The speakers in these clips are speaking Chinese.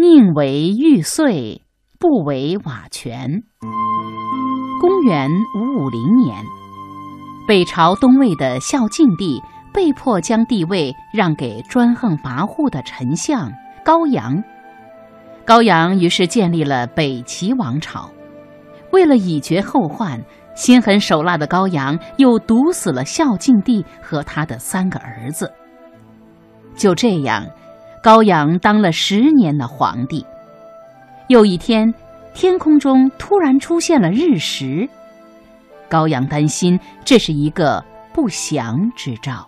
宁为玉碎，不为瓦全。公元五五零年，北朝东魏的孝敬帝被迫将帝位让给专横跋扈的丞相高阳。高阳于是建立了北齐王朝。为了以绝后患，心狠手辣的高阳又毒死了孝敬帝和他的三个儿子。就这样，高阳当了十年的皇帝。有一天，天空中突然出现了日食，高阳担心这是一个不祥之兆。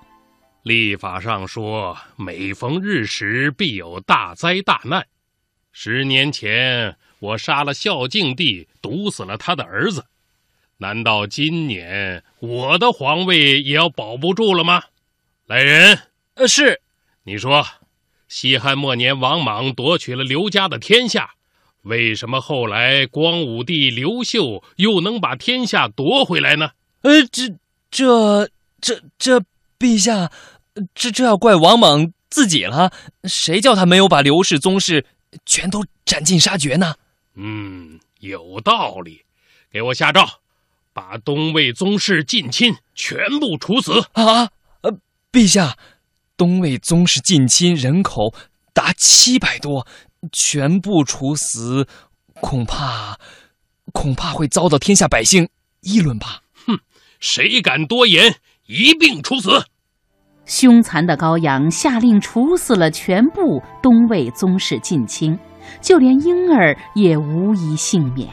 历法上说，每逢日食，必有大灾大难。十年前，我杀了孝敬帝，毒死了他的儿子。难道今年我的皇位也要保不住了吗？来人，呃，是。你说，西汉末年，王莽夺取了刘家的天下，为什么后来光武帝刘秀又能把天下夺回来呢？呃，这、这、这、这，陛下，这这要怪王莽自己了。谁叫他没有把刘氏宗室全都斩尽杀绝呢？嗯，有道理。给我下诏，把东魏宗室近亲全部处死。啊，呃，陛下。东魏宗室近亲人口达七百多，全部处死，恐怕恐怕会遭到天下百姓议论吧？哼，谁敢多言，一并处死！凶残的高阳下令处死了全部东魏宗室近亲，就连婴儿也无一幸免。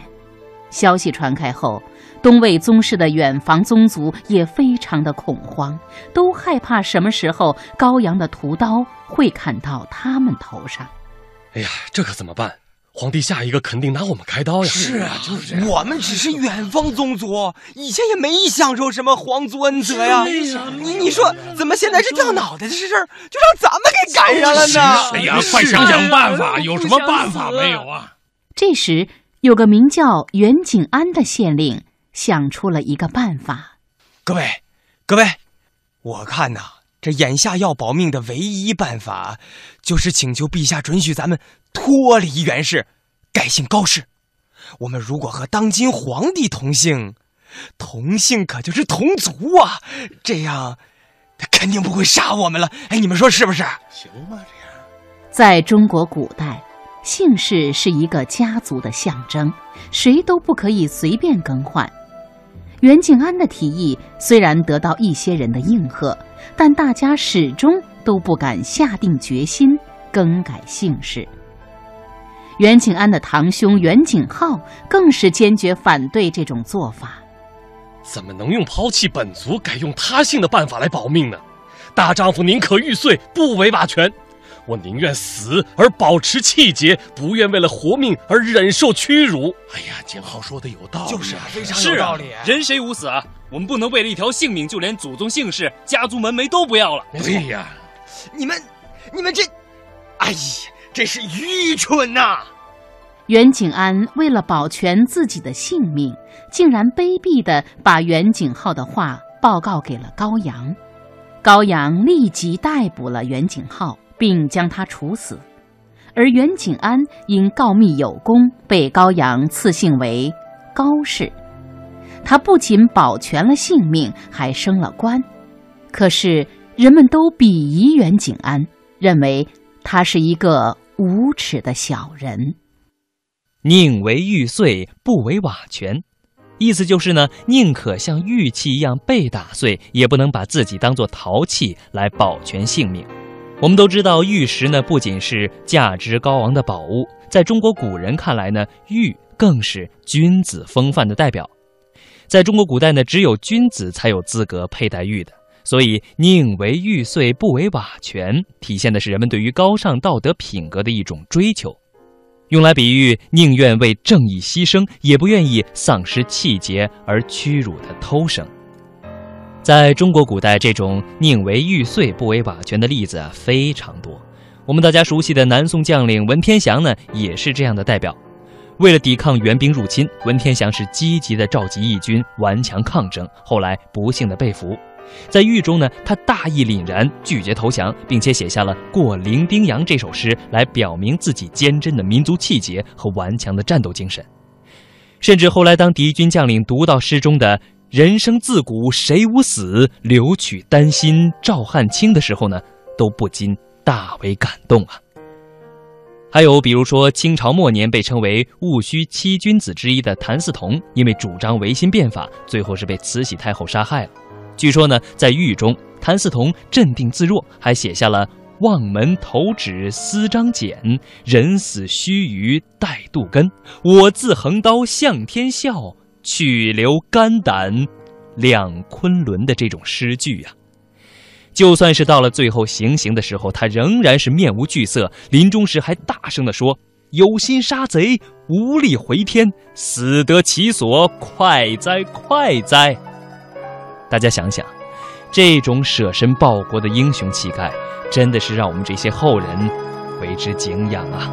消息传开后。东魏宗室的远房宗族也非常的恐慌，都害怕什么时候高阳的屠刀会砍到他们头上。哎呀，这可怎么办？皇帝下一个肯定拿我们开刀呀！是啊，就是我们只是远方宗族，以前也没享受什么皇族恩泽呀。你你说，怎么现在这掉脑袋的事儿就让咱们给赶上了呢？哎呀，快想想办法，有什么办法没有啊？这时，有个名叫袁景安的县令。想出了一个办法，各位，各位，我看呐，这眼下要保命的唯一办法，就是请求陛下准许咱们脱离袁氏，改姓高氏。我们如果和当今皇帝同姓，同姓可就是同族啊，这样他肯定不会杀我们了。哎，你们说是不是？行吧？这样，在中国古代，姓氏是一个家族的象征，谁都不可以随便更换。袁景安的提议虽然得到一些人的应和，但大家始终都不敢下定决心更改姓氏。袁景安的堂兄袁景浩更是坚决反对这种做法。怎么能用抛弃本族改用他姓的办法来保命呢？大丈夫宁可玉碎，不为瓦全。我宁愿死而保持气节，不愿为了活命而忍受屈辱。哎呀，景浩说的有道理，就是啊，非常有道理。人谁无死啊？我们不能为了一条性命，就连祖宗姓氏、家族门楣都不要了。对呀，你们，你们这，哎呀，真是愚蠢呐！袁景安为了保全自己的性命，竟然卑鄙的把袁景浩的话报告给了高阳。高阳立即逮捕了袁景浩。并将他处死，而袁景安因告密有功，被高阳赐姓为高氏。他不仅保全了性命，还升了官。可是人们都鄙夷袁景安，认为他是一个无耻的小人。宁为玉碎，不为瓦全，意思就是呢，宁可像玉器一样被打碎，也不能把自己当做陶器来保全性命。我们都知道，玉石呢不仅是价值高昂的宝物，在中国古人看来呢，玉更是君子风范的代表。在中国古代呢，只有君子才有资格佩戴玉的，所以宁为玉碎，不为瓦全，体现的是人们对于高尚道德品格的一种追求，用来比喻宁愿为正义牺牲，也不愿意丧失气节而屈辱的偷生。在中国古代，这种宁为玉碎不为瓦全的例子啊非常多。我们大家熟悉的南宋将领文天祥呢，也是这样的代表。为了抵抗元兵入侵，文天祥是积极的召集义军顽强抗争，后来不幸的被俘。在狱中呢，他大义凛然，拒绝投降，并且写下了《过零丁洋》这首诗，来表明自己坚贞的民族气节和顽强的战斗精神。甚至后来，当敌军将领读到诗中的“人生自古谁无死，留取丹心照汗青”的时候呢，都不禁大为感动啊。还有比如说，清朝末年被称为戊戌七君子之一的谭嗣同，因为主张维新变法，最后是被慈禧太后杀害了。据说呢，在狱中，谭嗣同镇定自若，还写下了“望门投止思张俭，人死须臾待杜根。我自横刀向天笑，去留肝胆两昆仑”的这种诗句呀。就算是到了最后行刑的时候，他仍然是面无惧色，临终时还大声地说：“有心杀贼，无力回天，死得其所，快哉，快哉！”大家想想，这种舍身报国的英雄气概，真的是让我们这些后人为之敬仰啊！